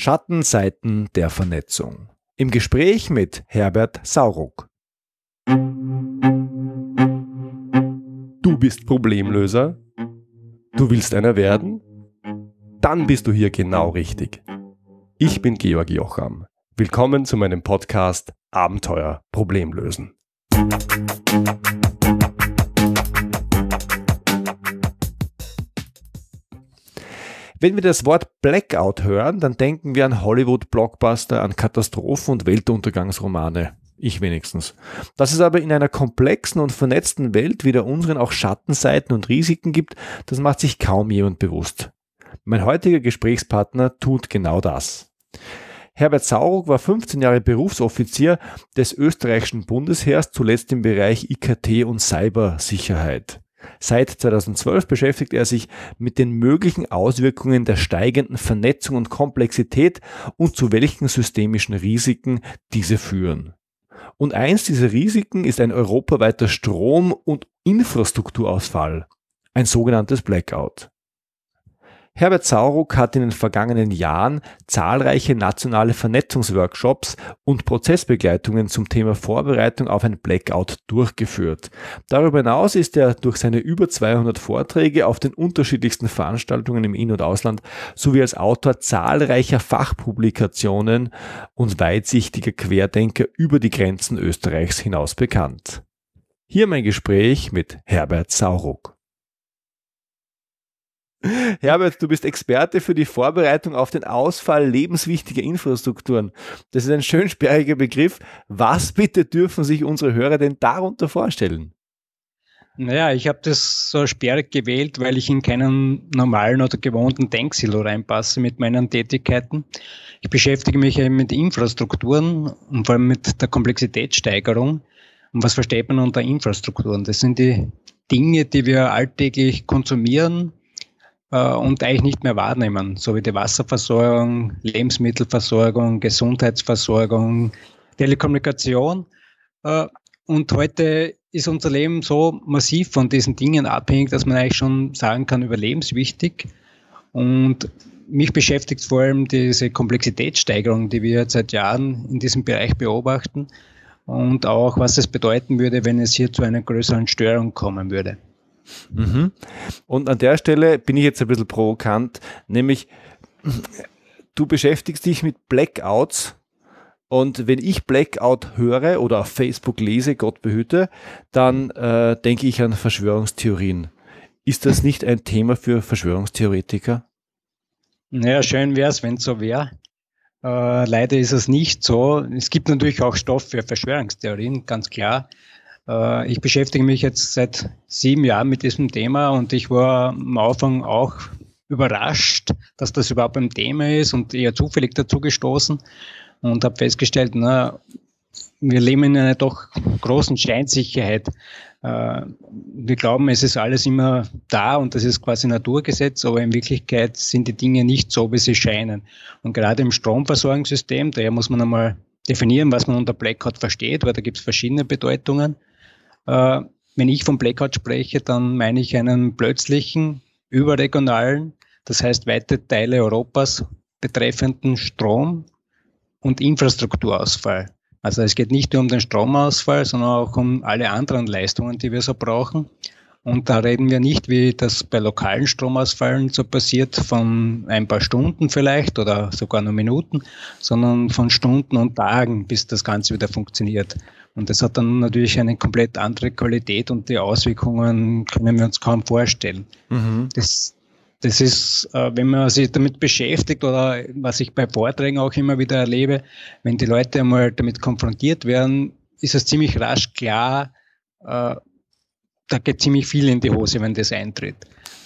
Schattenseiten der Vernetzung. Im Gespräch mit Herbert Sauruck. Du bist Problemlöser? Du willst einer werden? Dann bist du hier genau richtig. Ich bin Georg Jocham. Willkommen zu meinem Podcast Abenteuer Problemlösen. Wenn wir das Wort Blackout hören, dann denken wir an Hollywood-Blockbuster, an Katastrophen und Weltuntergangsromane. Ich wenigstens. Dass es aber in einer komplexen und vernetzten Welt wie der unseren auch Schattenseiten und Risiken gibt, das macht sich kaum jemand bewusst. Mein heutiger Gesprächspartner tut genau das. Herbert Sauruck war 15 Jahre Berufsoffizier des österreichischen Bundesheers, zuletzt im Bereich IKT und Cybersicherheit. Seit 2012 beschäftigt er sich mit den möglichen Auswirkungen der steigenden Vernetzung und Komplexität und zu welchen systemischen Risiken diese führen. Und eins dieser Risiken ist ein europaweiter Strom- und Infrastrukturausfall, ein sogenanntes Blackout. Herbert Sauruck hat in den vergangenen Jahren zahlreiche nationale Vernetzungsworkshops und Prozessbegleitungen zum Thema Vorbereitung auf ein Blackout durchgeführt. Darüber hinaus ist er durch seine über 200 Vorträge auf den unterschiedlichsten Veranstaltungen im In- und Ausland sowie als Autor zahlreicher Fachpublikationen und weitsichtiger Querdenker über die Grenzen Österreichs hinaus bekannt. Hier mein Gespräch mit Herbert Sauruck. Herbert, du bist Experte für die Vorbereitung auf den Ausfall lebenswichtiger Infrastrukturen. Das ist ein schön sperriger Begriff. Was bitte dürfen sich unsere Hörer denn darunter vorstellen? Naja, ich habe das so sperrig gewählt, weil ich in keinen normalen oder gewohnten Denksilo reinpasse mit meinen Tätigkeiten. Ich beschäftige mich eben mit Infrastrukturen und vor allem mit der Komplexitätssteigerung. Und was versteht man unter Infrastrukturen? Das sind die Dinge, die wir alltäglich konsumieren, äh, und eigentlich nicht mehr wahrnehmen, so wie die Wasserversorgung, Lebensmittelversorgung, Gesundheitsversorgung, Telekommunikation. Äh, und heute ist unser Leben so massiv von diesen Dingen abhängig, dass man eigentlich schon sagen kann, überlebenswichtig. Und mich beschäftigt vor allem diese Komplexitätssteigerung, die wir seit Jahren in diesem Bereich beobachten und auch, was es bedeuten würde, wenn es hier zu einer größeren Störung kommen würde. Mhm. Und an der Stelle bin ich jetzt ein bisschen provokant, nämlich du beschäftigst dich mit Blackouts und wenn ich Blackout höre oder auf Facebook lese, Gott behüte, dann äh, denke ich an Verschwörungstheorien. Ist das nicht ein Thema für Verschwörungstheoretiker? Naja, schön wäre es, wenn es so wäre. Äh, leider ist es nicht so. Es gibt natürlich auch Stoff für Verschwörungstheorien, ganz klar. Äh, ich beschäftige mich jetzt seit sieben Jahren mit diesem Thema und ich war am Anfang auch überrascht, dass das überhaupt ein Thema ist und eher zufällig dazu gestoßen und habe festgestellt, na, wir leben in einer doch großen Scheinsicherheit. Äh, wir glauben, es ist alles immer da und das ist quasi Naturgesetz, aber in Wirklichkeit sind die Dinge nicht so, wie sie scheinen. Und gerade im Stromversorgungssystem, daher muss man einmal definieren, was man unter Blackout versteht, weil da gibt es verschiedene Bedeutungen. Äh, wenn ich vom Blackout spreche, dann meine ich einen plötzlichen, überregionalen, das heißt weite Teile Europas betreffenden Strom- und Infrastrukturausfall. Also es geht nicht nur um den Stromausfall, sondern auch um alle anderen Leistungen, die wir so brauchen. Und da reden wir nicht, wie das bei lokalen Stromausfällen so passiert, von ein paar Stunden vielleicht oder sogar nur Minuten, sondern von Stunden und Tagen, bis das Ganze wieder funktioniert. Und das hat dann natürlich eine komplett andere Qualität und die Auswirkungen können wir uns kaum vorstellen. Mhm. Das, das ist, äh, wenn man sich damit beschäftigt oder was ich bei Vorträgen auch immer wieder erlebe, wenn die Leute einmal damit konfrontiert werden, ist es ziemlich rasch klar, äh, da geht ziemlich viel in die Hose, wenn das eintritt.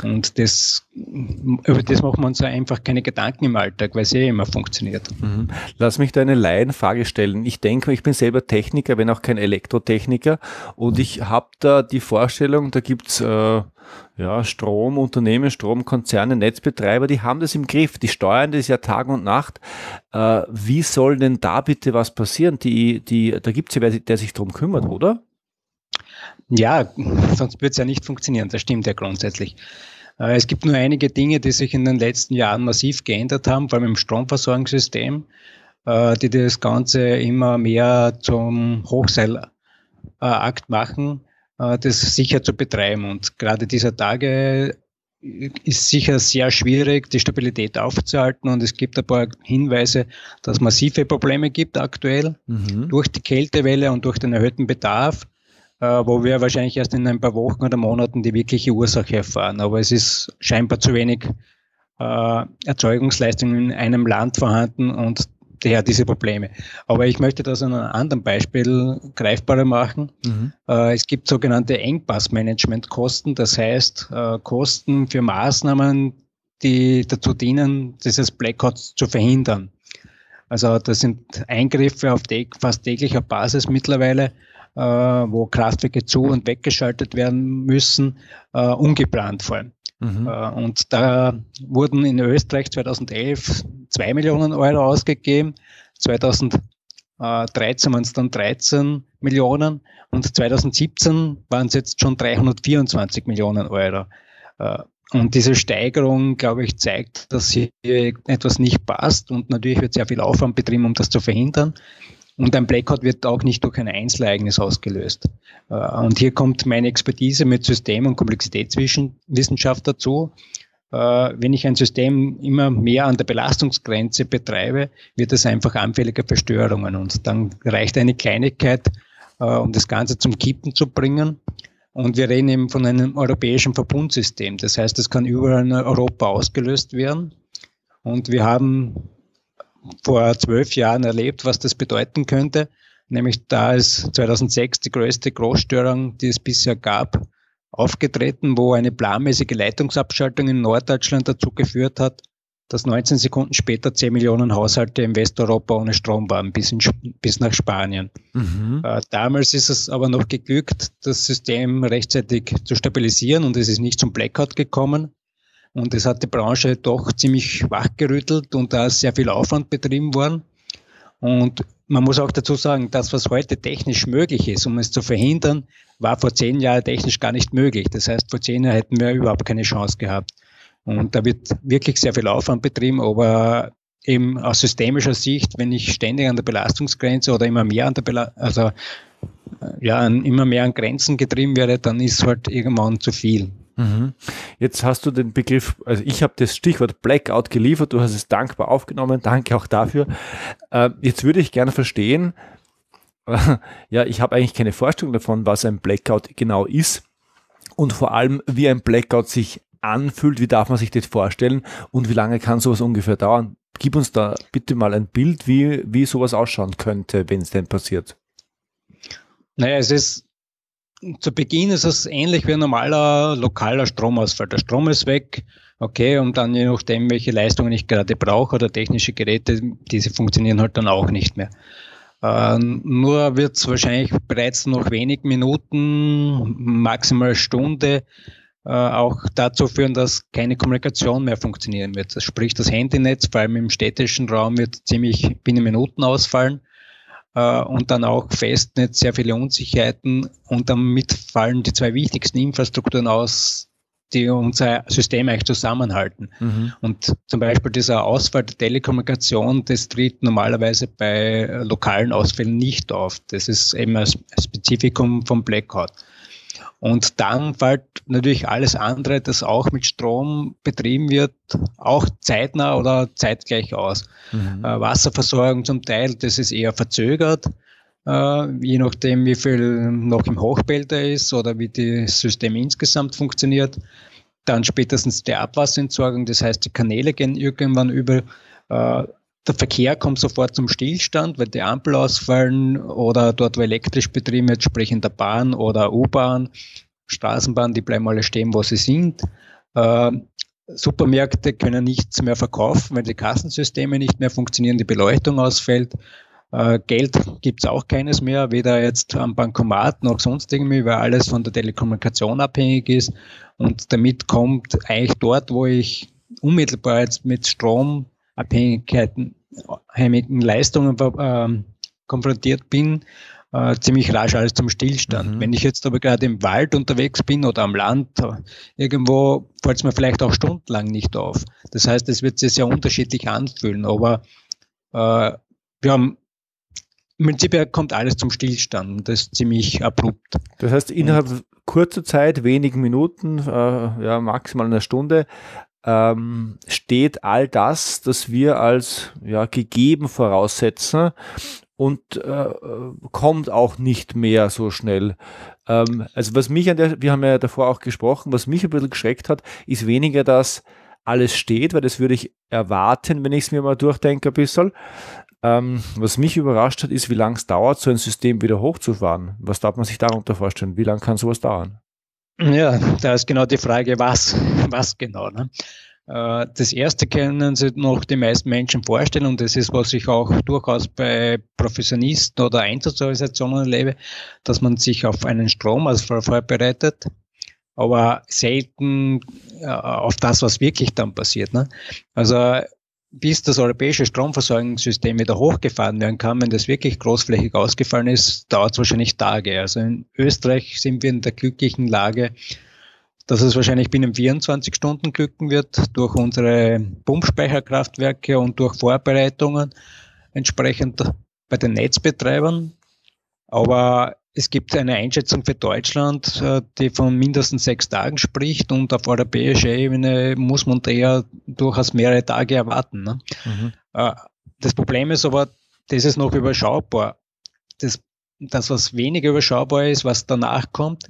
Und das, über das macht man so einfach keine Gedanken im Alltag, weil es eh immer funktioniert. Mhm. Lass mich da eine Laienfrage stellen. Ich denke, ich bin selber Techniker, wenn auch kein Elektrotechniker. Und ich habe da die Vorstellung, da gibt's äh, ja, Stromunternehmen, Stromkonzerne, Netzbetreiber, die haben das im Griff. Die steuern das ja Tag und Nacht. Äh, wie soll denn da bitte was passieren? Die, die, da gibt's ja wer, der sich drum kümmert, oder? Ja, sonst wird es ja nicht funktionieren. Das stimmt ja grundsätzlich. Äh, es gibt nur einige Dinge, die sich in den letzten Jahren massiv geändert haben, vor allem im Stromversorgungssystem, äh, die das Ganze immer mehr zum Hochseilakt machen, äh, das sicher zu betreiben. Und gerade dieser Tage ist sicher sehr schwierig, die Stabilität aufzuhalten und es gibt ein paar Hinweise, dass es massive Probleme gibt aktuell mhm. durch die Kältewelle und durch den erhöhten Bedarf, wo wir wahrscheinlich erst in ein paar Wochen oder Monaten die wirkliche Ursache erfahren. Aber es ist scheinbar zu wenig äh, Erzeugungsleistung in einem Land vorhanden und daher diese Probleme. Aber ich möchte das an einem anderen Beispiel greifbarer machen. Mhm. Äh, es gibt sogenannte Engpassmanagementkosten, das heißt äh, Kosten für Maßnahmen, die dazu dienen, dieses Blackout zu verhindern. Also das sind Eingriffe auf fast täglicher Basis mittlerweile, äh, wo Kraftwerke zu und weggeschaltet werden müssen, ungeplant vor allem. Mhm. Äh, und da wurden in Österreich 2011 2 Millionen Euro ausgegeben, 2013 waren es dann 13 Millionen und 2017 waren es jetzt schon 324 Millionen Euro. Äh, und diese Steigerung, glaube ich, zeigt, dass hier etwas nicht passt und natürlich wird sehr viel Aufwand betrieben, um das zu verhindern. Und ein Blackout wird auch nicht durch ein Einzelereignis ausgelöst. Äh, und hier kommt meine Expertise mit System- und Komplexitätswissenschaft dazu. Äh, wenn ich ein System immer mehr an der Belastungsgrenze betreibe, wird es einfach anfälliger für Störungen. Und dann reicht eine Kleinigkeit, äh, um das Ganze zum Kippen zu bringen. Und wir reden eben von einem europäischen Verbundsystem. Das heißt, es kann überall in Europa ausgelöst werden. Und wir haben vor zwölf Jahren erlebt, was das bedeuten könnte. Nämlich da ist 2006 die größte Großstörung, die es bisher gab, aufgetreten, wo eine planmäßige Leitungsabschaltung in Norddeutschland dazu geführt hat, dass 19 Sekunden später 10 Millionen Haushalte in Westeuropa ohne Strom waren, bis, in, bis nach Spanien. Mhm. Äh, damals ist es aber noch geglückt, das System rechtzeitig zu stabilisieren und es ist nicht zum Blackout gekommen. Und es hat die Branche doch ziemlich wachgerüttelt und da ist sehr viel Aufwand betrieben worden. Und man muss auch dazu sagen, das, was heute technisch möglich ist, um es zu verhindern, war vor zehn Jahren technisch gar nicht möglich. Das heißt, vor zehn Jahren hätten wir überhaupt keine Chance gehabt. Und da wird wirklich sehr viel Aufwand betrieben, aber eben aus systemischer Sicht, wenn ich ständig an der Belastungsgrenze oder immer mehr an der Bela also äh, ja, an, immer mehr an Grenzen getrieben werde, dann ist halt irgendwann zu viel. Mhm. Jetzt hast du den Begriff, also ich habe das Stichwort Blackout geliefert, du hast es dankbar aufgenommen, danke auch dafür. Äh, jetzt würde ich gerne verstehen, ja, ich habe eigentlich keine Vorstellung davon, was ein Blackout genau ist und vor allem, wie ein Blackout sich anfühlt, wie darf man sich das vorstellen und wie lange kann sowas ungefähr dauern? Gib uns da bitte mal ein Bild, wie, wie sowas ausschauen könnte, wenn es denn passiert. Naja, es ist zu Beginn ist es ähnlich wie ein normaler lokaler Stromausfall. Der Strom ist weg, okay, und dann je nachdem, welche Leistungen ich gerade brauche oder technische Geräte, diese funktionieren halt dann auch nicht mehr. Äh, nur wird es wahrscheinlich bereits noch wenig Minuten, maximal Stunde, äh, auch dazu führen, dass keine Kommunikation mehr funktionieren wird. Das sprich, das Handynetz, vor allem im städtischen Raum, wird ziemlich binnen Minuten ausfallen und dann auch Festnetz sehr viele Unsicherheiten und damit fallen die zwei wichtigsten Infrastrukturen aus, die unser System eigentlich zusammenhalten. Mhm. Und zum Beispiel dieser Ausfall der Telekommunikation, das tritt normalerweise bei lokalen Ausfällen nicht auf. Das ist eben ein Spezifikum vom Blackout. Und dann fällt natürlich alles andere, das auch mit Strom betrieben wird, auch zeitnah oder zeitgleich aus. Mhm. Äh, Wasserversorgung zum Teil, das ist eher verzögert, äh, je nachdem, wie viel noch im Hochbälter ist oder wie das System insgesamt funktioniert. Dann spätestens die Abwasserentsorgung, das heißt, die Kanäle gehen irgendwann über. Äh, der Verkehr kommt sofort zum Stillstand, weil die Ampel ausfallen oder dort, wo elektrisch betrieben wird, sprich in der Bahn oder U-Bahn, Straßenbahn, die bleiben alle stehen, wo sie sind. Äh, Supermärkte können nichts mehr verkaufen, weil die Kassensysteme nicht mehr funktionieren, die Beleuchtung ausfällt. Äh, Geld gibt's auch keines mehr, weder jetzt am Bankomat noch sonst irgendwie, weil alles von der Telekommunikation abhängig ist. Und damit kommt eigentlich dort, wo ich unmittelbar jetzt mit Strom Abhängigkeiten, abhängigen Leistungen äh, konfrontiert bin, äh, ziemlich rasch alles zum Stillstand. Mhm. Wenn ich jetzt aber gerade im Wald unterwegs bin oder am Land, äh, irgendwo fällt es mir vielleicht auch stundenlang nicht auf. Das heißt, es wird sich sehr unterschiedlich anfühlen, aber äh, wir haben im Prinzip kommt alles zum Stillstand und das ist ziemlich abrupt. Das heißt, innerhalb kurzer Zeit, wenigen Minuten, äh, ja, maximal eine Stunde, ähm, steht all das, das wir als ja, gegeben voraussetzen und äh, kommt auch nicht mehr so schnell. Ähm, also was mich an der, wir haben ja davor auch gesprochen, was mich ein bisschen geschreckt hat, ist weniger, dass alles steht, weil das würde ich erwarten, wenn ich es mir mal durchdenke ein bisschen. Ähm, was mich überrascht hat, ist, wie lange es dauert, so ein System wieder hochzufahren. Was darf man sich darunter vorstellen? Wie lange kann sowas dauern? Ja, da ist genau die Frage, was, was genau. Ne? Äh, das erste können sich noch die meisten Menschen vorstellen und das ist, was ich auch durchaus bei Professionisten oder Einsatzorganisationen erlebe, dass man sich auf einen Strom also vorbereitet, aber selten äh, auf das, was wirklich dann passiert. Ne? Also bis das europäische Stromversorgungssystem wieder hochgefahren werden kann, wenn das wirklich großflächig ausgefallen ist, dauert es wahrscheinlich Tage. Also in Österreich sind wir in der glücklichen Lage, dass es wahrscheinlich binnen 24 Stunden glücken wird durch unsere Pumpspeicherkraftwerke und durch Vorbereitungen entsprechend bei den Netzbetreibern. Aber es gibt eine Einschätzung für Deutschland, äh, die von mindestens sechs Tagen spricht und auf europäischer Ebene muss man da eher durchaus mehrere Tage erwarten. Ne? Mhm. Äh, das Problem ist aber, das ist noch überschaubar. Das, das, was weniger überschaubar ist, was danach kommt,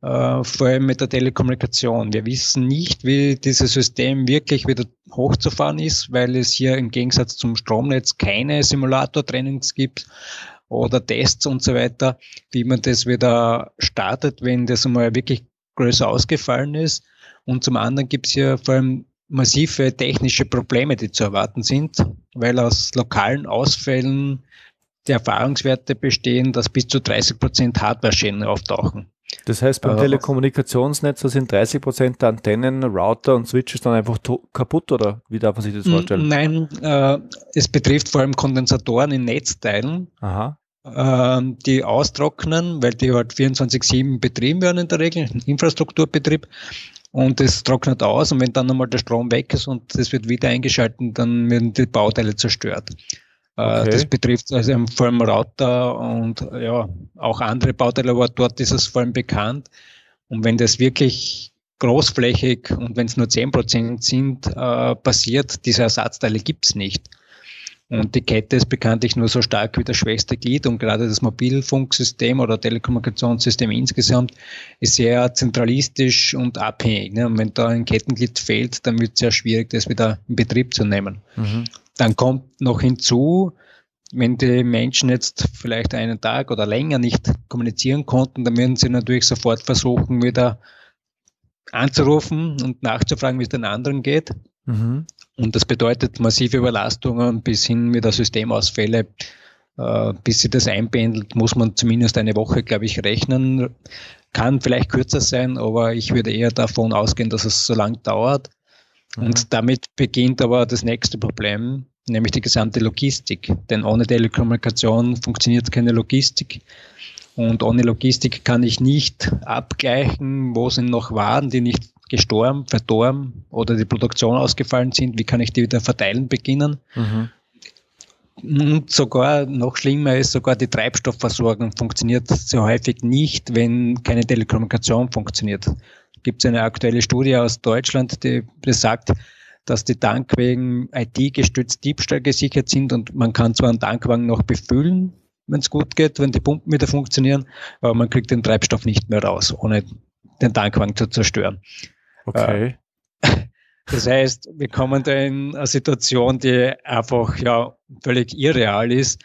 äh, vor allem mit der Telekommunikation. Wir wissen nicht, wie dieses System wirklich wieder hochzufahren ist, weil es hier im Gegensatz zum Stromnetz keine Simulatortrainings gibt oder Tests und so weiter, wie man das wieder startet, wenn das einmal wirklich größer ausgefallen ist. Und zum anderen gibt es ja vor allem massive technische Probleme, die zu erwarten sind, weil aus lokalen Ausfällen die Erfahrungswerte bestehen, dass bis zu 30 Prozent Hardware-Schäden auftauchen. Das heißt, beim äh, Telekommunikationsnetz sind 30 Prozent der Antennen, Router und Switches dann einfach kaputt oder wie darf man sich das vorstellen? Nein, äh, es betrifft vor allem Kondensatoren in Netzteilen. Aha. Ähm, die austrocknen, weil die halt 24-7 betrieben werden in der Regel, Infrastrukturbetrieb. Und es trocknet aus und wenn dann einmal der Strom weg ist und es wird wieder eingeschalten, dann werden die Bauteile zerstört. Äh, okay. Das betrifft also vor allem Router und ja, auch andere Bauteile, aber dort ist es vor allem bekannt. Und wenn das wirklich großflächig und wenn es nur 10% sind, äh, passiert, diese Ersatzteile gibt's nicht. Und die Kette ist bekanntlich nur so stark wie das schwächste Glied und gerade das Mobilfunksystem oder Telekommunikationssystem insgesamt ist sehr zentralistisch und abhängig. Ne? Und wenn da ein Kettenglied fehlt, dann wird es sehr schwierig, das wieder in Betrieb zu nehmen. Mhm. Dann kommt noch hinzu, wenn die Menschen jetzt vielleicht einen Tag oder länger nicht kommunizieren konnten, dann würden sie natürlich sofort versuchen, wieder anzurufen und nachzufragen, wie es den anderen geht. Mhm. Und das bedeutet massive Überlastungen bis hin wieder Systemausfälle. Äh, bis sie das einpendelt, muss man zumindest eine Woche, glaube ich, rechnen. Kann vielleicht kürzer sein, aber ich würde eher davon ausgehen, dass es so lang dauert. Mhm. Und damit beginnt aber das nächste Problem, nämlich die gesamte Logistik. Denn ohne Telekommunikation funktioniert keine Logistik. Und ohne Logistik kann ich nicht abgleichen, wo sind noch Waren, die nicht gestorben, verdorben oder die Produktion ausgefallen sind, wie kann ich die wieder verteilen beginnen. Mhm. Und sogar noch schlimmer ist, sogar die Treibstoffversorgung funktioniert sehr häufig nicht, wenn keine Telekommunikation funktioniert. Gibt es eine aktuelle Studie aus Deutschland, die besagt, dass die Tankwegen IT-gestützt Diebstahl gesichert sind und man kann zwar einen Tankwagen noch befüllen, wenn es gut geht, wenn die Pumpen wieder funktionieren, aber man kriegt den Treibstoff nicht mehr raus, ohne den Tankwagen zu zerstören. Okay. Das heißt, wir kommen da in eine Situation, die einfach ja völlig irreal ist.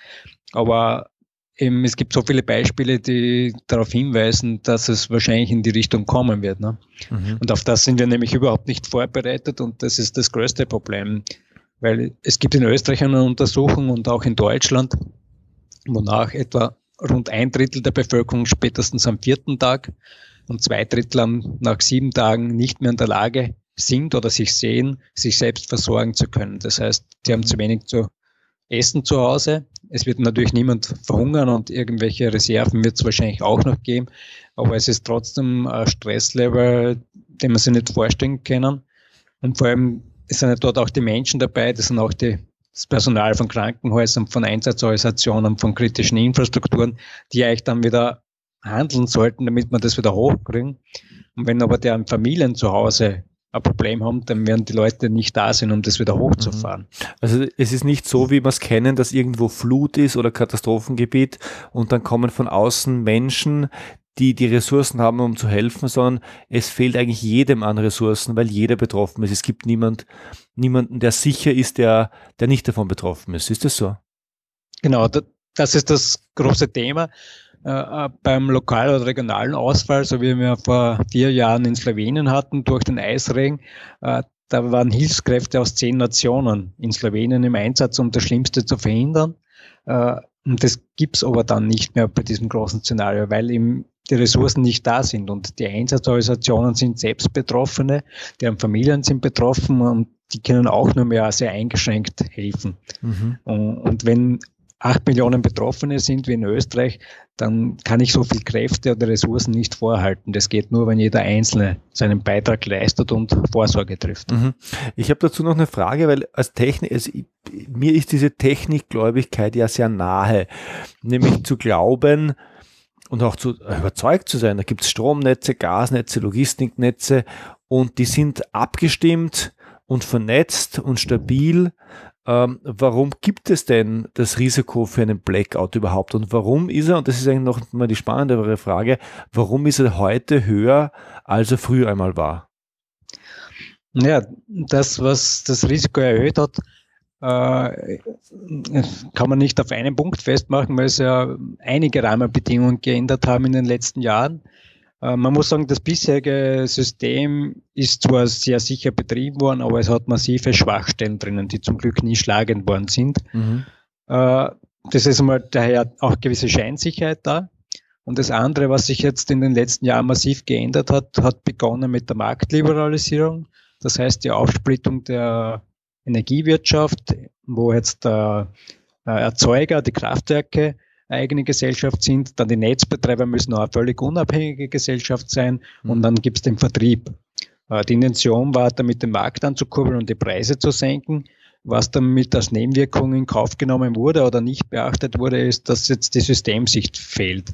Aber eben, es gibt so viele Beispiele, die darauf hinweisen, dass es wahrscheinlich in die Richtung kommen wird. Ne? Mhm. Und auf das sind wir nämlich überhaupt nicht vorbereitet und das ist das größte Problem. Weil es gibt in Österreich eine Untersuchung und auch in Deutschland, wonach etwa rund ein Drittel der Bevölkerung spätestens am vierten Tag und zwei Drittel nach sieben Tagen nicht mehr in der Lage sind oder sich sehen, sich selbst versorgen zu können. Das heißt, die haben zu wenig zu Essen zu Hause. Es wird natürlich niemand verhungern und irgendwelche Reserven wird es wahrscheinlich auch noch geben. Aber es ist trotzdem ein Stresslevel, den man sich nicht vorstellen kann. Und vor allem sind dort auch die Menschen dabei, das sind auch die, das Personal von Krankenhäusern, von Einsatzorganisationen, von kritischen Infrastrukturen, die eigentlich dann wieder handeln sollten, damit wir das wieder hochkriegen. Und wenn aber deren Familien zu Hause ein Problem haben, dann werden die Leute nicht da sein, um das wieder hochzufahren. Mhm. Also es ist nicht so, wie wir es kennen, dass irgendwo Flut ist oder Katastrophengebiet und dann kommen von außen Menschen, die die Ressourcen haben, um zu helfen, sondern es fehlt eigentlich jedem an Ressourcen, weil jeder betroffen ist. Es gibt niemand, niemanden, der sicher ist, der, der nicht davon betroffen ist. Ist das so? Genau, das ist das große Thema. Äh, äh, beim lokalen oder regionalen Ausfall, so wie wir vor vier Jahren in Slowenien hatten, durch den Eisregen, äh, da waren Hilfskräfte aus zehn Nationen in Slowenien im Einsatz, um das Schlimmste zu verhindern. Und das gibt's aber dann nicht mehr bei diesem großen Szenario, weil eben die Ressourcen nicht da sind und die Einsatzorganisationen sind selbst Betroffene, deren Familien sind betroffen und die können auch nur mehr sehr eingeschränkt helfen. Mhm. Und, und wenn acht Millionen Betroffene sind wie in Österreich, dann kann ich so viel Kräfte oder Ressourcen nicht vorhalten. Das geht nur, wenn jeder Einzelne seinen Beitrag leistet und Vorsorge trifft. Mhm. Ich habe dazu noch eine Frage, weil als Technik, also mir ist diese Technikgläubigkeit ja sehr nahe, nämlich zu glauben, und auch zu überzeugt zu sein. Da gibt es Stromnetze, Gasnetze, Logistiknetze und die sind abgestimmt und vernetzt und stabil ähm, warum gibt es denn das Risiko für einen Blackout überhaupt und warum ist er, und das ist eigentlich noch mal die spannendere Frage, warum ist er heute höher, als er früher einmal war? Ja, das, was das Risiko erhöht hat, äh, kann man nicht auf einen Punkt festmachen, weil es ja einige Rahmenbedingungen geändert haben in den letzten Jahren. Äh, man muss sagen, das bisherige System ist zwar sehr sicher betrieben worden, aber es hat massive Schwachstellen drinnen, die zum Glück nie schlagend worden sind. Mhm. Äh, das ist einmal daher auch gewisse Scheinsicherheit da. Und das andere, was sich jetzt in den letzten Jahren massiv geändert hat, hat begonnen mit der Marktliberalisierung. Das heißt, die Aufsplittung der Energiewirtschaft, wo jetzt der Erzeuger, die Kraftwerke eigene Gesellschaft sind. Dann die Netzbetreiber müssen auch eine völlig unabhängige Gesellschaft sein. Und mhm. dann gibt es den Vertrieb. Äh, die Intention war, damit den Markt anzukurbeln und die Preise zu senken. Was damit als Nebenwirkung in Kauf genommen wurde oder nicht beachtet wurde, ist, dass jetzt die Systemsicht fehlt.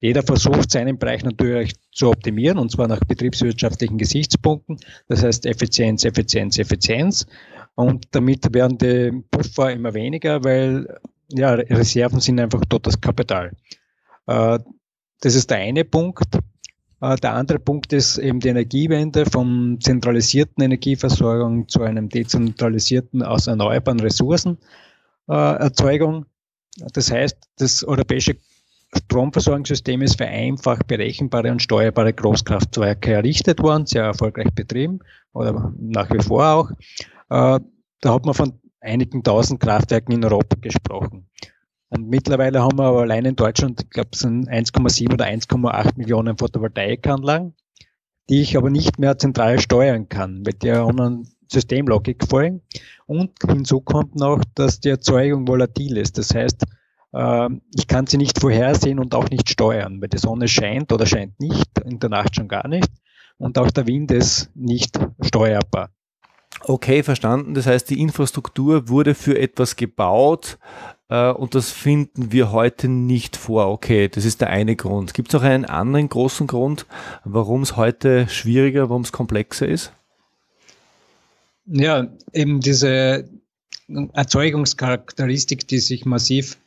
Jeder versucht, seinen Bereich natürlich zu optimieren, und zwar nach betriebswirtschaftlichen Gesichtspunkten. Das heißt Effizienz, Effizienz, Effizienz. Und damit werden die Puffer immer weniger, weil ja, Reserven sind einfach das Kapital. Äh, das ist der eine Punkt. Äh, der andere Punkt ist eben die Energiewende vom zentralisierten Energieversorgung zu einem dezentralisierten aus erneuerbaren Ressourcen äh, Erzeugung. Das heißt, das europäische Stromversorgungssystem ist für einfach berechenbare und steuerbare Großkraftwerke errichtet worden, sehr erfolgreich betrieben oder nach wie vor auch. Da hat man von einigen tausend Kraftwerken in Europa gesprochen. Und mittlerweile haben wir aber allein in Deutschland, ich glaube, es sind 1,7 oder 1,8 Millionen Photovoltaikanlagen, die ich aber nicht mehr zentral steuern kann, weil die anderen Systemlogik folgen. Und hinzu kommt noch, dass die Erzeugung volatil ist. Das heißt, ähm, ich kann sie nicht vorhersehen und auch nicht steuern, weil die Sonne scheint oder scheint nicht, in der Nacht schon gar nicht. Und auch der Wind ist nicht steuerbar. Okay, verstanden. Das heißt, die Infrastruktur wurde für etwas gebaut äh, und das finden wir heute nicht vor. Okay, das ist der eine Grund. Gibt es auch einen anderen großen Grund, warum es heute schwieriger, warum es komplexer ist? Ja, eben diese Erzeugungscharakteristik, die sich massiv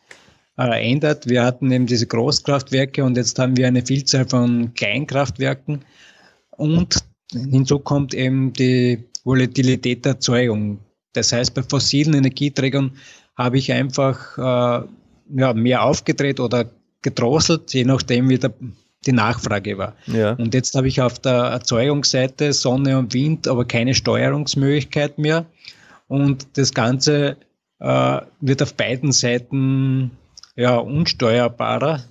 äh, ändert. Wir hatten eben diese Großkraftwerke und jetzt haben wir eine Vielzahl von Kleinkraftwerken und hinzu kommt eben die Volatilität der Erzeugung. Das heißt, bei fossilen Energieträgern habe ich einfach äh, ja, mehr aufgedreht oder gedrosselt, je nachdem, wie der, die Nachfrage war. Ja. Und jetzt habe ich auf der Erzeugungsseite Sonne und Wind, aber keine Steuerungsmöglichkeit mehr. Und das Ganze äh, wird auf beiden Seiten ja, unsteuerbarer.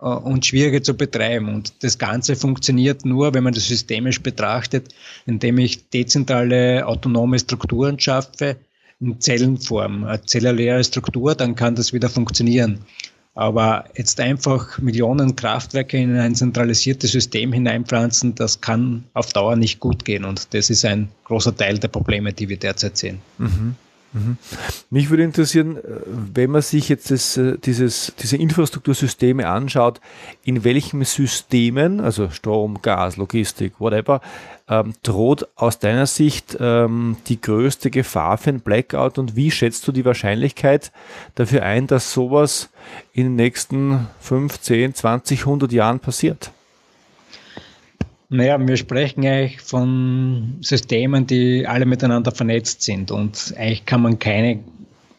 Äh, und schwieriger zu betreiben. Und das Ganze funktioniert nur, wenn man das systemisch betrachtet, indem ich dezentrale autonome Strukturen schaffe, in Zellenform, eine zelluläre Struktur, dann kann das wieder funktionieren. Aber jetzt einfach Millionen Kraftwerke in ein zentralisiertes System hineinpflanzen, das kann auf Dauer nicht gut gehen. Und das ist ein großer Teil der Probleme, die wir derzeit sehen. Mhm. Mhm. Mich würde interessieren, äh, wenn man sich jetzt das, äh, dieses, diese Infrastruktursysteme anschaut, in welchen Systemen, also Strom, Gas, Logistik, whatever, ähm, droht aus deiner Sicht ähm, die größte Gefahr für ein Blackout und wie schätzt du die Wahrscheinlichkeit dafür ein, dass sowas in den nächsten 5, 10, 20, 100 Jahren passiert? Naja, wir sprechen eigentlich von Systemen, die alle miteinander vernetzt sind und eigentlich kann man keine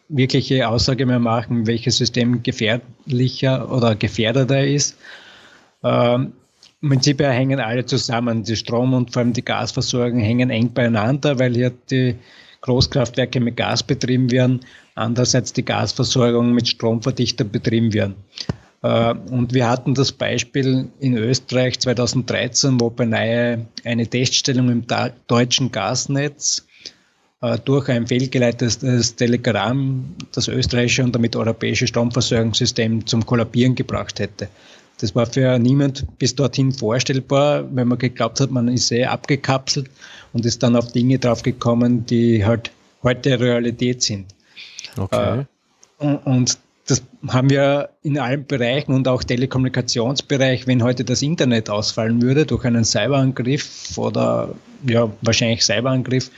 wirkliche Aussage mehr machen, welches System gefährlicher oder gefährdeter ist. Ähm, Im Prinzip hängen alle zusammen. Die Strom- und vor allem die Gasversorgung hängen eng beieinander, weil hier die Großkraftwerke mit Gas betrieben werden, andererseits die Gasversorgung mit Stromverdichter betrieben werden. Äh, und wir hatten das Beispiel in Österreich 2013, wo beinahe eine Teststellung im deutschen Gasnetz äh, durch ein fehlgeleitetes Telegramm das österreichische und damit europäische Stromversorgungssystem zum Kollabieren gebracht hätte. Das war für niemand bis dorthin vorstellbar, wenn man geglaubt hat, man ist sehr abgekapselt und ist dann auf Dinge draufgekommen, die halt heute Realität sind. Okay. Äh, und das haben wir in allen Bereichen und auch Telekommunikationsbereich, wenn heute das Internet ausfallen würde durch einen Cyberangriff oder ja, wahrscheinlich Cyberangriff,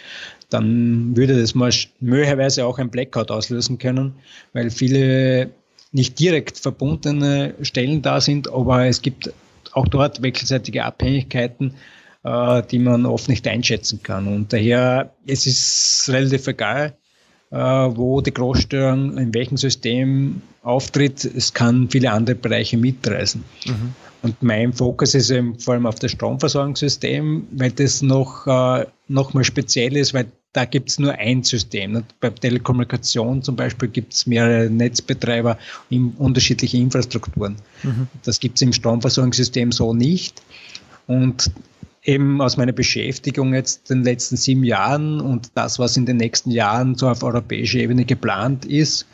dann würde das mal möglicherweise auch ein Blackout auslösen können, weil viele nicht direkt verbundene Stellen da sind, aber es gibt auch dort wechselseitige Abhängigkeiten, äh, die man oft nicht einschätzen kann. Und daher, es ist relativ egal, wo die Großstörung in welchem System auftritt. Es kann viele andere Bereiche mitreißen. Mhm. Und mein Fokus ist eben vor allem auf das Stromversorgungssystem, weil das noch, äh, noch mal speziell ist, weil da gibt es nur ein System. Bei Telekommunikation zum Beispiel gibt es mehrere Netzbetreiber in unterschiedliche Infrastrukturen. Mhm. Das gibt es im Stromversorgungssystem so nicht. Und eben aus meiner Beschäftigung jetzt den letzten sieben Jahren und das, was in den nächsten Jahren so auf europäischer Ebene geplant ist,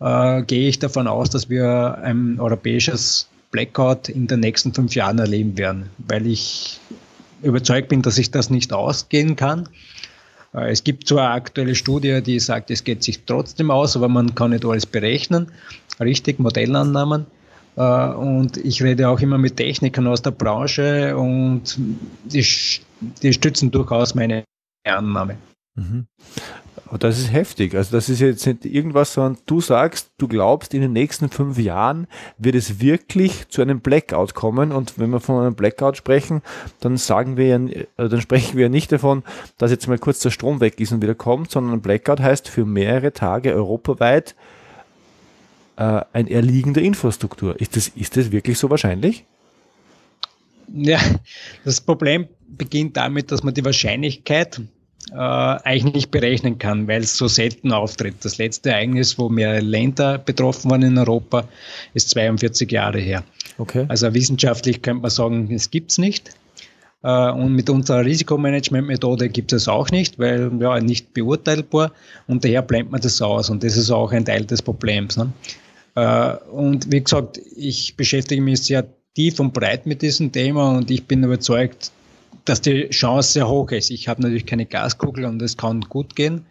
äh, gehe ich davon aus, dass wir ein europäisches Blackout in den nächsten fünf Jahren erleben werden, weil ich überzeugt bin, dass sich das nicht ausgehen kann. Äh, es gibt zwar aktuelle Studie, die sagt, es geht sich trotzdem aus, aber man kann nicht alles berechnen. Richtig, Modellannahmen. Äh, und ich rede auch immer mit Technikern aus der Branche und die, die stützen durchaus meine Annahme. Mhm. Das ist heftig. Also das ist jetzt nicht irgendwas, sondern du sagst, du glaubst, in den nächsten fünf Jahren wird es wirklich zu einem Blackout kommen. Und wenn wir von einem Blackout sprechen, dann sagen wir ja, äh, dann sprechen wir ja nicht davon, dass jetzt mal kurz der Strom weg ist und wieder kommt, sondern ein Blackout heißt für mehrere Tage europaweit äh, ein Erliegen der Infrastruktur. Ist das, ist das wirklich so wahrscheinlich? Ja, das Problem beginnt damit, dass man die Wahrscheinlichkeit äh, eigentlich nicht berechnen kann, weil es so selten auftritt. Das letzte Ereignis, wo mehrere Länder betroffen waren in Europa, ist 42 Jahre her. Okay. Also wissenschaftlich könnte man sagen, es gibt es nicht. Äh, und mit unserer Risikomanagementmethode gibt es auch nicht, weil ja nicht beurteilbar und daher blendet man das aus und das ist auch ein Teil des Problems. Ne? Äh, und wie gesagt, ich beschäftige mich sehr tief und breit mit diesem Thema und ich bin überzeugt, dass die Chance sehr hoch ist. Ich habe natürlich keine Gaskugel und es kann gut gehen.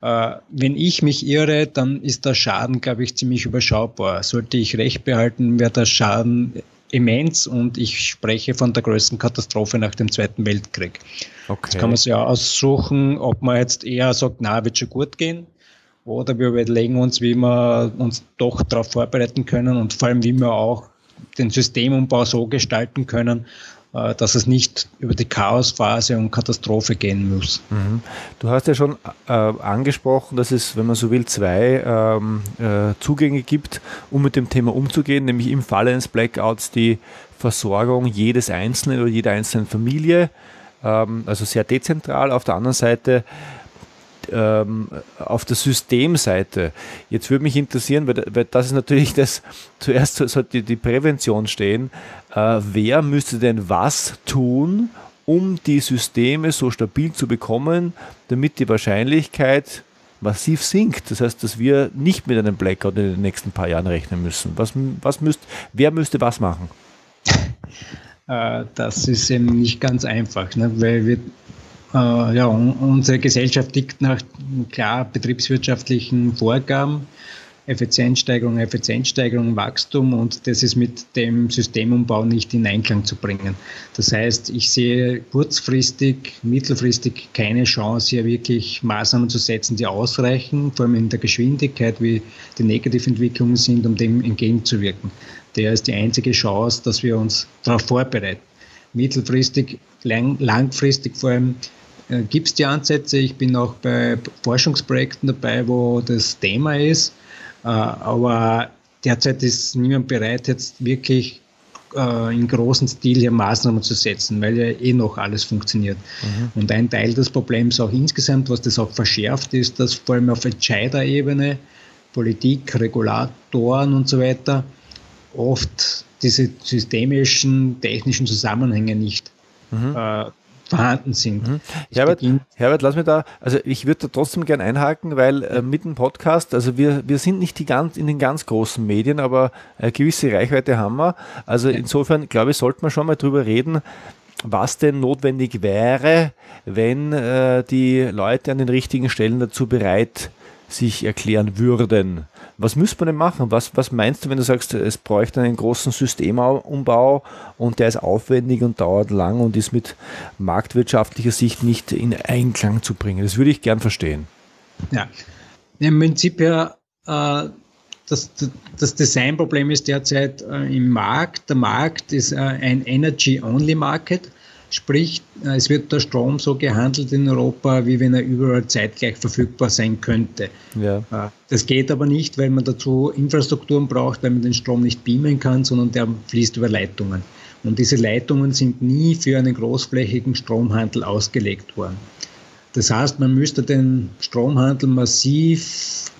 Äh, wenn ich mich irre, dann ist der Schaden, glaube ich, ziemlich überschaubar. Sollte ich recht behalten, wäre der Schaden immens und ich spreche von der größten Katastrophe nach dem Zweiten Weltkrieg. Okay. Jetzt kann man sich ja aussuchen, ob man jetzt eher sagt, na, wird schon gut gehen oder wir überlegen uns, wie wir uns doch darauf vorbereiten können und vor allem, wie wir auch den Systemumbau so gestalten können, äh, dass es nicht über die Chaosphase und Katastrophe gehen muss. Mhm. Du hast ja schon äh, angesprochen, dass es, wenn man so will, zwei ähm, äh, Zugänge gibt, um mit dem Thema umzugehen, nämlich im Falle eines Blackouts die Versorgung jedes Einzelnen oder jeder einzelnen Familie, ähm, also sehr dezentral. Auf der anderen Seite ähm, auf der Systemseite. Jetzt würde mich interessieren, weil, weil, das ist natürlich das, zuerst sollte die Prävention stehen. Äh, wer müsste denn was tun, um die Systeme so stabil zu bekommen, damit die Wahrscheinlichkeit massiv sinkt. Das heißt, dass wir nicht mit einem Blackout in den nächsten paar Jahren rechnen müssen. Was, was müsst, wer müsste was machen? Äh, das ist eben nicht ganz einfach, ne? weil wir, äh, ja, unsere Gesellschaft liegt nach klar betriebswirtschaftlichen Vorgaben. Effizienzsteigerung, Effizienzsteigerung, Wachstum und das ist mit dem Systemumbau nicht in Einklang zu bringen. Das heißt, ich sehe kurzfristig, mittelfristig keine Chance, hier wirklich Maßnahmen zu setzen, die ausreichen, vor allem in der Geschwindigkeit, wie die Negativentwicklungen sind, um dem entgegenzuwirken. Der ist die einzige Chance, dass wir uns darauf vorbereiten. Mittelfristig, lang, langfristig vor allem äh, gibt es die Ansätze. Ich bin auch bei Forschungsprojekten dabei, wo das Thema ist. Äh, aber derzeit ist niemand bereit, jetzt wirklich äh, in großen Stil hier Maßnahmen zu setzen, weil ja eh noch alles funktioniert. Mhm. Und ein Teil des Problems auch insgesamt, was das auch verschärft, ist, dass vor allem auf Entscheiderebene, Politik, Regulatoren und so weiter, oft diese systemischen, technischen Zusammenhänge nicht mhm. äh, vorhanden sind. Mhm. Herbert, Herbert, lass mir da, also ich würde da trotzdem gern einhaken, weil äh, mit dem Podcast, also wir, wir sind nicht die ganz, in den ganz großen Medien, aber eine gewisse Reichweite haben wir. Also insofern, glaube ich, sollte man schon mal drüber reden, was denn notwendig wäre, wenn äh, die Leute an den richtigen Stellen dazu bereit sich erklären würden. Was müsste man denn machen? Was, was meinst du, wenn du sagst, es bräuchte einen großen Systemumbau und der ist aufwendig und dauert lang und ist mit marktwirtschaftlicher Sicht nicht in Einklang zu bringen? Das würde ich gern verstehen. Ja, im Prinzip ja, äh, das, das Designproblem ist derzeit äh, im Markt. Der Markt ist äh, ein Energy-Only-Market. Sprich, äh, es wird der Strom so gehandelt in Europa, wie wenn er überall zeitgleich verfügbar sein könnte. Ja. Äh, das geht aber nicht, weil man dazu Infrastrukturen braucht, weil man den Strom nicht beamen kann, sondern der fließt über Leitungen. Und diese Leitungen sind nie für einen großflächigen Stromhandel ausgelegt worden. Das heißt, man müsste den Stromhandel massiv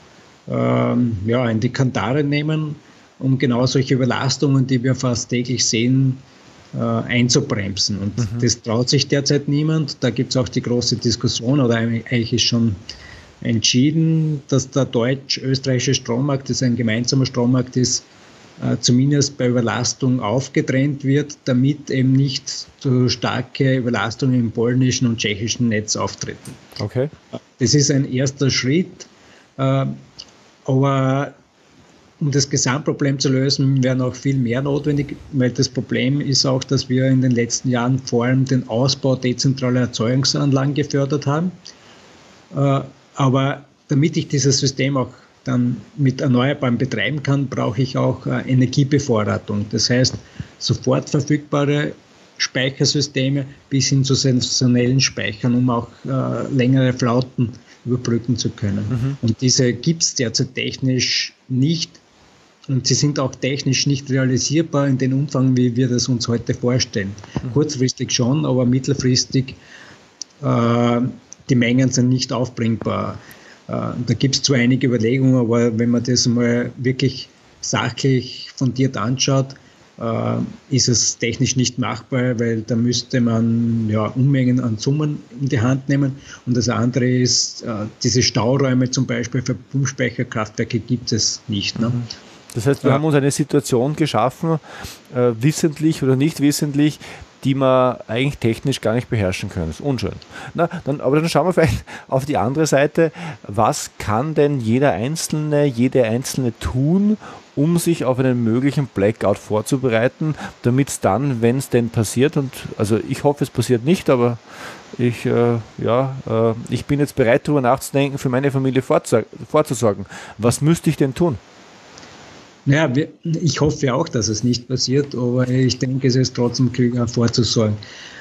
ähm, ja, in die Kantare nehmen, um genau solche Überlastungen, die wir fast täglich sehen, äh, einzubremsen. Und mhm. das traut sich derzeit niemand. Da gibt es auch die große Diskussion, oder eigentlich ist schon entschieden, dass der deutsch-österreichische Strommarkt, das ein gemeinsamer Strommarkt ist, äh, zumindest bei Überlastung aufgetrennt wird, damit eben nicht so starke Überlastungen im polnischen und tschechischen Netz auftreten. Okay. Das ist ein erster Schritt, äh, aber um das Gesamtproblem zu lösen, wäre noch viel mehr notwendig, weil das Problem ist auch, dass wir in den letzten Jahren vor allem den Ausbau dezentraler Erzeugungsanlagen gefördert haben. Äh, aber damit ich dieses System auch dann mit Erneuerbaren betreiben kann, brauche ich auch äh, Energiebevorratung. Das heißt, sofort verfügbare Speichersysteme bis hin zu sensationellen Speichern, um auch äh, längere Flauten überbrücken zu können. Mhm. Und diese gibt es derzeit technisch nicht und sie sind auch technisch nicht realisierbar in dem Umfang, wie wir das uns heute vorstellen. Mhm. Kurzfristig schon, aber mittelfristig äh, die Mengen sind nicht aufbringbar. Äh, da gibt es zwar einige Überlegungen, aber wenn man das mal wirklich sachlich fundiert anschaut, äh, ist es technisch nicht machbar, weil da müsste man ja, Unmengen an Summen in die Hand nehmen. Und das andere ist, äh, diese Stauräume zum Beispiel für Pumpspeicherkraftwerke gibt es nicht. Ne? Mhm. Das heißt, wir ja. haben uns eine Situation geschaffen, äh, wissentlich oder nicht wissentlich, die man eigentlich technisch gar nicht beherrschen können. Das ist unschön. Na, dann, aber dann schauen wir vielleicht auf die andere Seite. Was kann denn jeder Einzelne, jede Einzelne tun, um sich auf einen möglichen Blackout vorzubereiten, damit es dann, wenn es denn passiert, und also ich hoffe, es passiert nicht, aber ich, äh, ja, äh, ich bin jetzt bereit, darüber nachzudenken, für meine Familie vorzusorgen. Was müsste ich denn tun? Ja, wir, ich hoffe auch, dass es nicht passiert, aber ich denke, es ist trotzdem klüger vorzusorgen.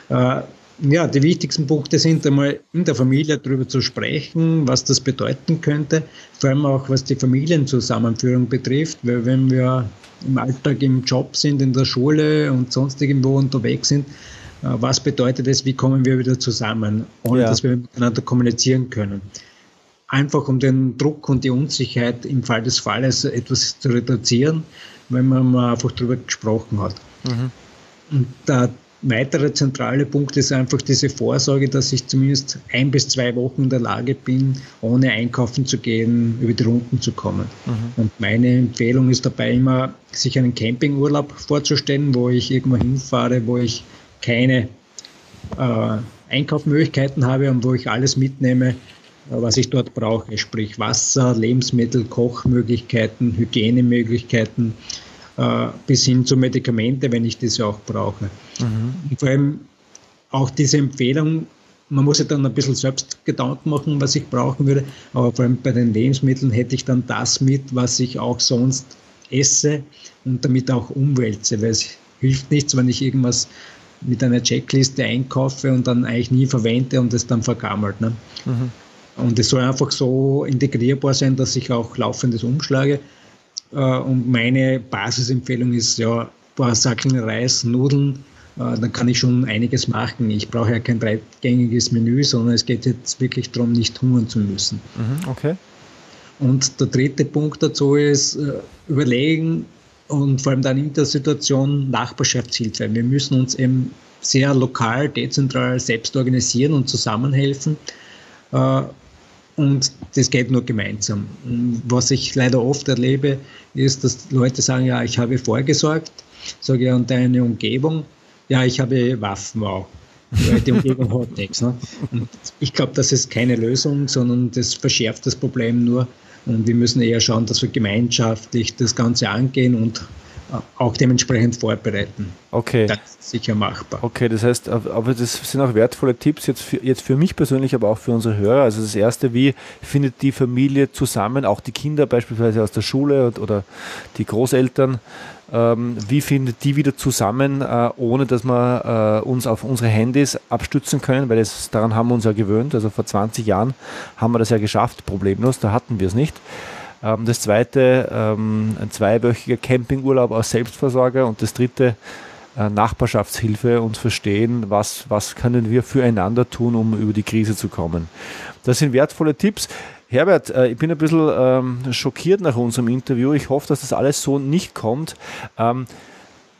Äh, ja, die wichtigsten Punkte sind einmal in der Familie darüber zu sprechen, was das bedeuten könnte, vor allem auch was die Familienzusammenführung betrifft, weil wenn wir im Alltag im Job sind, in der Schule und sonst irgendwo unterwegs sind, äh, was bedeutet es, wie kommen wir wieder zusammen, ohne ja. dass wir miteinander kommunizieren können einfach um den Druck und die Unsicherheit im Fall des Falles etwas zu reduzieren, wenn man mal einfach darüber gesprochen hat. Mhm. Und der weiterer zentrale Punkt ist einfach diese Vorsorge, dass ich zumindest ein bis zwei Wochen in der Lage bin, ohne einkaufen zu gehen, über die Runden zu kommen. Mhm. Und meine Empfehlung ist dabei immer, sich einen Campingurlaub vorzustellen, wo ich irgendwo hinfahre, wo ich keine äh, Einkaufsmöglichkeiten habe und wo ich alles mitnehme, was ich dort brauche, sprich Wasser, Lebensmittel, Kochmöglichkeiten, Hygienemöglichkeiten, äh, bis hin zu Medikamente, wenn ich diese auch brauche. Mhm. Und vor allem auch diese Empfehlung, man muss ja dann ein bisschen selbst Gedanken machen, was ich brauchen würde, aber vor allem bei den Lebensmitteln hätte ich dann das mit, was ich auch sonst esse und damit auch umwälze, weil es hilft nichts, wenn ich irgendwas mit einer Checkliste einkaufe und dann eigentlich nie verwende und es dann vergammelt. Ne? Mhm. Und es soll einfach so integrierbar sein, dass ich auch laufendes umschlage. Äh, und meine Basisempfehlung ist ja, ein paar Sacken Reis, Nudeln, äh, dann kann ich schon einiges machen. Ich brauche ja kein dreigängiges Menü, sondern es geht jetzt wirklich darum, nicht hungern zu müssen. Mhm, okay. Und der dritte Punkt dazu ist, äh, überlegen und vor allem dann in der Situation Nachbarschaftshilfe. Wir müssen uns eben sehr lokal, dezentral selbst organisieren und zusammenhelfen. Und das geht nur gemeinsam. Was ich leider oft erlebe, ist, dass Leute sagen, ja, ich habe vorgesorgt. Sage ja, und deine Umgebung? Ja, ich habe Waffen auch. Die Umgebung hat nichts. Ne? Und ich glaube, das ist keine Lösung, sondern das verschärft das Problem nur. Und wir müssen eher schauen, dass wir gemeinschaftlich das Ganze angehen und auch dementsprechend vorbereiten. Okay. Das ist sicher machbar. Okay, das heißt, aber das sind auch wertvolle Tipps jetzt für, jetzt für mich persönlich, aber auch für unsere Hörer. Also das erste, wie findet die Familie zusammen, auch die Kinder beispielsweise aus der Schule oder die Großeltern, ähm, wie findet die wieder zusammen, äh, ohne dass wir äh, uns auf unsere Handys abstützen können, weil das, daran haben wir uns ja gewöhnt. Also vor 20 Jahren haben wir das ja geschafft, problemlos, da hatten wir es nicht. Ähm, das zweite, ähm, ein zweiwöchiger Campingurlaub aus Selbstversorger und das dritte, äh, Nachbarschaftshilfe und verstehen, was, was können wir füreinander tun, um über die Krise zu kommen. Das sind wertvolle Tipps. Herbert, äh, ich bin ein bisschen ähm, schockiert nach unserem Interview. Ich hoffe, dass das alles so nicht kommt. Ähm,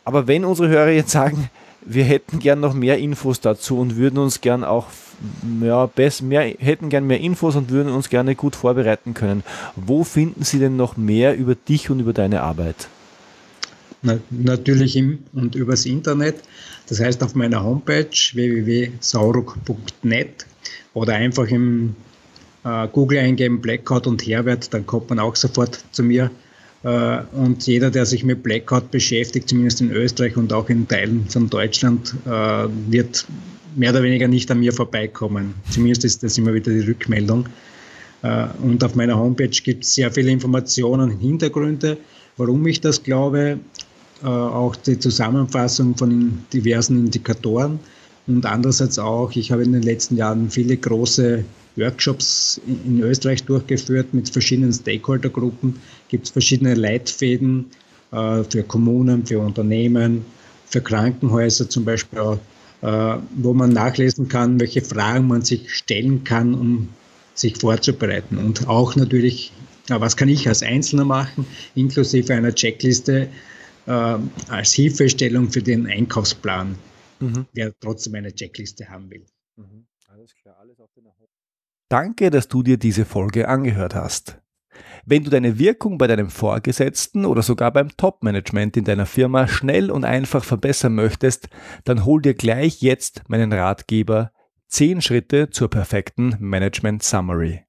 aber wenn unsere Hörer jetzt sagen, wir hätten gern noch mehr Infos dazu und würden uns gern auch ja, best, mehr, hätten gern mehr Infos und würden uns gerne gut vorbereiten können. Wo finden Sie denn noch mehr über dich und über deine Arbeit? Na, natürlich im und übers Internet. Das heißt auf meiner Homepage www.sauruk.net oder einfach im äh, Google eingeben Blackout und Herbert, dann kommt man auch sofort zu mir. Äh, und jeder, der sich mit Blackout beschäftigt, zumindest in Österreich und auch in Teilen von Deutschland, äh, wird mehr oder weniger nicht an mir vorbeikommen. Zumindest ist das immer wieder die Rückmeldung. Äh, und auf meiner Homepage gibt es sehr viele Informationen Hintergründe, warum ich das glaube, auch die Zusammenfassung von diversen Indikatoren und andererseits auch, ich habe in den letzten Jahren viele große Workshops in Österreich durchgeführt mit verschiedenen Stakeholdergruppen. Gibt es verschiedene Leitfäden äh, für Kommunen, für Unternehmen, für Krankenhäuser zum Beispiel, auch, äh, wo man nachlesen kann, welche Fragen man sich stellen kann, um sich vorzubereiten. Und auch natürlich, was kann ich als Einzelner machen, inklusive einer Checkliste äh, als Hilfestellung für den Einkaufsplan, mhm. der trotzdem eine Checkliste haben will. Mhm. Alles klar, alles auf den Danke, dass du dir diese Folge angehört hast. Wenn du deine Wirkung bei deinem Vorgesetzten oder sogar beim Top-Management in deiner Firma schnell und einfach verbessern möchtest, dann hol dir gleich jetzt meinen Ratgeber 10 Schritte zur perfekten Management Summary.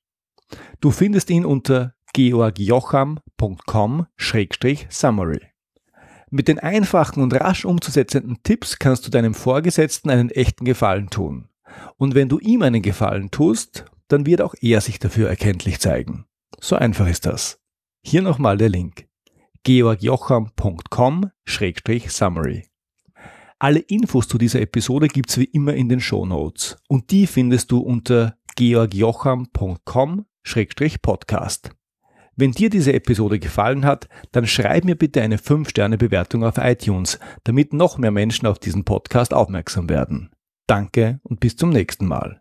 Du findest ihn unter georgjocham.com-summary. Mit den einfachen und rasch umzusetzenden Tipps kannst du deinem Vorgesetzten einen echten Gefallen tun. Und wenn du ihm einen Gefallen tust, dann wird auch er sich dafür erkenntlich zeigen. So einfach ist das. Hier nochmal der Link. georgjocham.com-summary. Alle Infos zu dieser Episode gibt's wie immer in den Show Notes und die findest du unter georgjocham.com-podcast. Wenn dir diese Episode gefallen hat, dann schreib mir bitte eine 5-Sterne-Bewertung auf iTunes, damit noch mehr Menschen auf diesen Podcast aufmerksam werden. Danke und bis zum nächsten Mal.